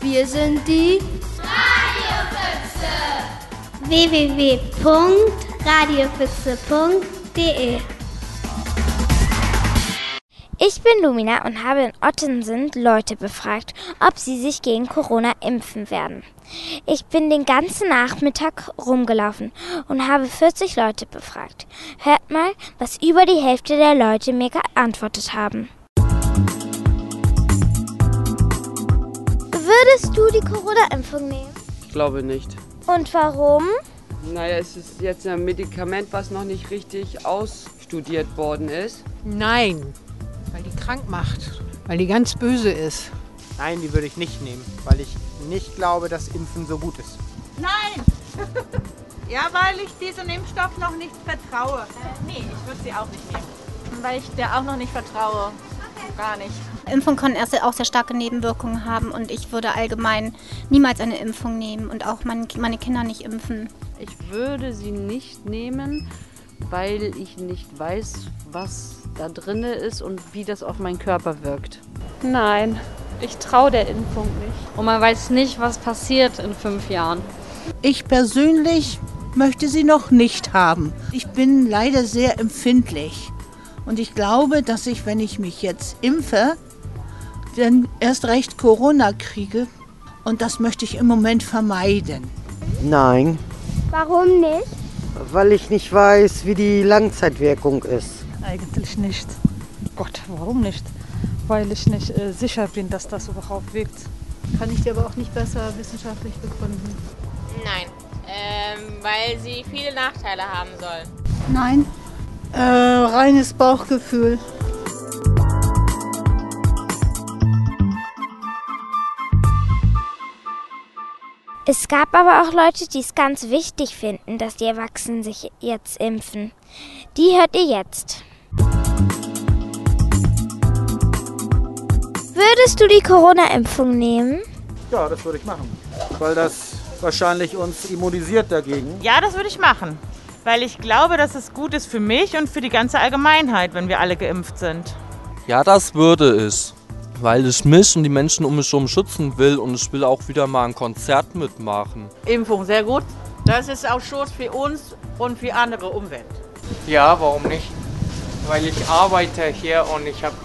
Wir sind die www.radiofüchse.de Ich bin Lumina und habe in Ottensen Leute befragt, ob sie sich gegen Corona impfen werden. Ich bin den ganzen Nachmittag rumgelaufen und habe 40 Leute befragt. Hört mal, was über die Hälfte der Leute mir geantwortet haben. Würdest du die Corona-Impfung nehmen? Ich glaube nicht. Und warum? Naja, es ist jetzt ein Medikament, was noch nicht richtig ausstudiert worden ist. Nein, weil die krank macht, weil die ganz böse ist. Nein, die würde ich nicht nehmen, weil ich nicht glaube, dass Impfen so gut ist. Nein! ja, weil ich diesem Impfstoff noch nicht vertraue. Äh, nee, ich würde sie auch nicht nehmen. Weil ich der auch noch nicht vertraue. Gar nicht. Impfungen können erst auch sehr starke Nebenwirkungen haben und ich würde allgemein niemals eine Impfung nehmen und auch mein, meine Kinder nicht impfen. Ich würde sie nicht nehmen, weil ich nicht weiß, was da drin ist und wie das auf meinen Körper wirkt. Nein, ich traue der Impfung nicht. Und man weiß nicht, was passiert in fünf Jahren. Ich persönlich möchte sie noch nicht haben. Ich bin leider sehr empfindlich. Und ich glaube, dass ich, wenn ich mich jetzt impfe, dann erst recht Corona kriege. Und das möchte ich im Moment vermeiden. Nein. Warum nicht? Weil ich nicht weiß, wie die Langzeitwirkung ist. Eigentlich nicht. Gott, warum nicht? Weil ich nicht äh, sicher bin, dass das überhaupt wirkt. Kann ich dir aber auch nicht besser wissenschaftlich begründen. Nein, ähm, weil sie viele Nachteile haben soll. Nein, äh, reines Bauchgefühl. Es gab aber auch Leute, die es ganz wichtig finden, dass die Erwachsenen sich jetzt impfen. Die hört ihr jetzt. Würdest du die Corona-Impfung nehmen? Ja, das würde ich machen, weil das wahrscheinlich uns immunisiert dagegen. Ja, das würde ich machen, weil ich glaube, dass es gut ist für mich und für die ganze Allgemeinheit, wenn wir alle geimpft sind. Ja, das würde es weil ich mich und die Menschen um mich herum schützen will und ich will auch wieder mal ein Konzert mitmachen. Impfung, sehr gut. Das ist auch Schutz für uns und für andere Umwelt. Ja, warum nicht? Weil ich arbeite hier und ich habe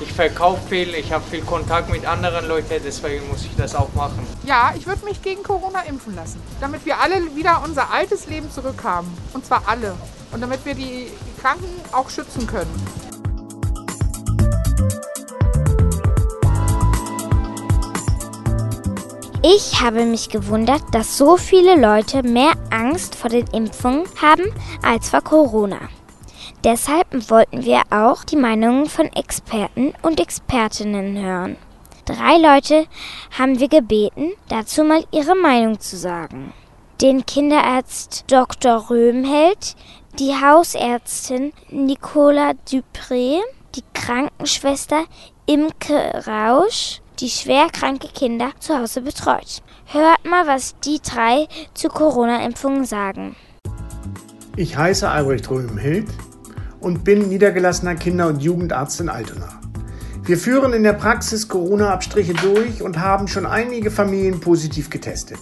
ich verkaufe viel, ich habe viel Kontakt mit anderen Leuten, deswegen muss ich das auch machen. Ja, ich würde mich gegen Corona impfen lassen, damit wir alle wieder unser altes Leben zurückhaben. Und zwar alle. Und damit wir die Kranken auch schützen können. Ich habe mich gewundert, dass so viele Leute mehr Angst vor den Impfungen haben als vor Corona. Deshalb wollten wir auch die Meinungen von Experten und Expertinnen hören. Drei Leute haben wir gebeten, dazu mal ihre Meinung zu sagen. Den Kinderarzt Dr. Röhmheld, die Hausärztin Nicola Dupré, die Krankenschwester Imke Rausch die schwerkranke Kinder zu Hause betreut. Hört mal, was die drei zu Corona-Impfungen sagen. Ich heiße Albrecht Röhmhild und bin niedergelassener Kinder- und Jugendarzt in Altona. Wir führen in der Praxis Corona-Abstriche durch und haben schon einige Familien positiv getestet.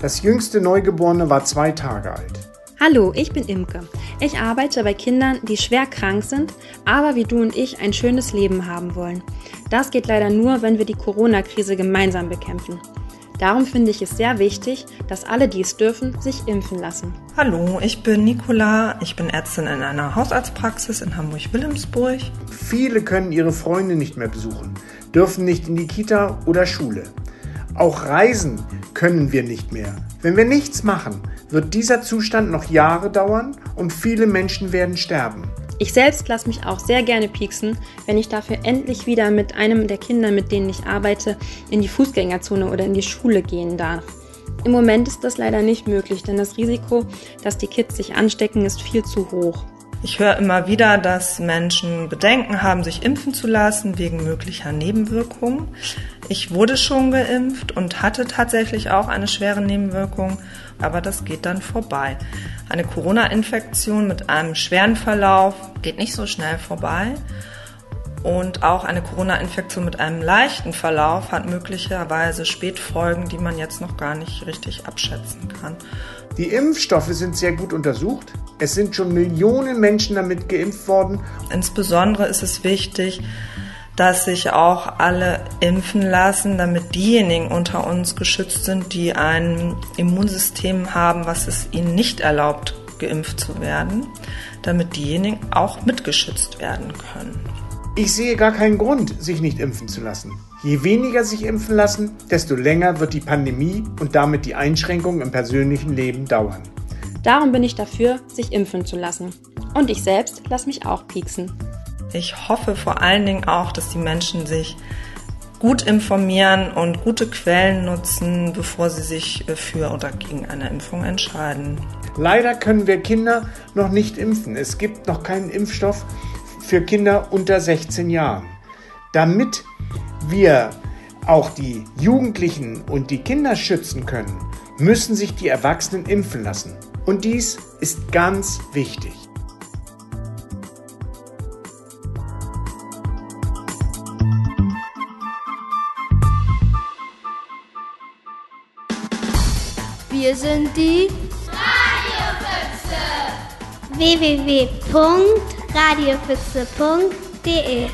Das jüngste Neugeborene war zwei Tage alt. Hallo, ich bin Imke. Ich arbeite bei Kindern, die schwer krank sind, aber wie du und ich ein schönes Leben haben wollen. Das geht leider nur, wenn wir die Corona-Krise gemeinsam bekämpfen. Darum finde ich es sehr wichtig, dass alle, die es dürfen, sich impfen lassen. Hallo, ich bin Nicola. Ich bin Ärztin in einer Hausarztpraxis in Hamburg-Wilhelmsburg. Viele können ihre Freunde nicht mehr besuchen, dürfen nicht in die Kita oder Schule. Auch reisen können wir nicht mehr. Wenn wir nichts machen, wird dieser Zustand noch Jahre dauern und viele Menschen werden sterben. Ich selbst lasse mich auch sehr gerne pieksen, wenn ich dafür endlich wieder mit einem der Kinder, mit denen ich arbeite, in die Fußgängerzone oder in die Schule gehen darf. Im Moment ist das leider nicht möglich, denn das Risiko, dass die Kids sich anstecken, ist viel zu hoch. Ich höre immer wieder, dass Menschen Bedenken haben, sich impfen zu lassen wegen möglicher Nebenwirkungen. Ich wurde schon geimpft und hatte tatsächlich auch eine schwere Nebenwirkung, aber das geht dann vorbei. Eine Corona-Infektion mit einem schweren Verlauf geht nicht so schnell vorbei. Und auch eine Corona-Infektion mit einem leichten Verlauf hat möglicherweise Spätfolgen, die man jetzt noch gar nicht richtig abschätzen kann. Die Impfstoffe sind sehr gut untersucht. Es sind schon Millionen Menschen damit geimpft worden. Insbesondere ist es wichtig, dass sich auch alle impfen lassen, damit diejenigen unter uns geschützt sind, die ein Immunsystem haben, was es ihnen nicht erlaubt, geimpft zu werden, damit diejenigen auch mitgeschützt werden können. Ich sehe gar keinen Grund, sich nicht impfen zu lassen. Je weniger sich impfen lassen, desto länger wird die Pandemie und damit die Einschränkungen im persönlichen Leben dauern. Darum bin ich dafür, sich impfen zu lassen. Und ich selbst lasse mich auch pieksen. Ich hoffe vor allen Dingen auch, dass die Menschen sich gut informieren und gute Quellen nutzen, bevor sie sich für oder gegen eine Impfung entscheiden. Leider können wir Kinder noch nicht impfen. Es gibt noch keinen Impfstoff für Kinder unter 16 Jahren. Damit wir auch die Jugendlichen und die Kinder schützen können, müssen sich die Erwachsenen impfen lassen. Und dies ist ganz wichtig. Wir sind die www.radiofüchse.de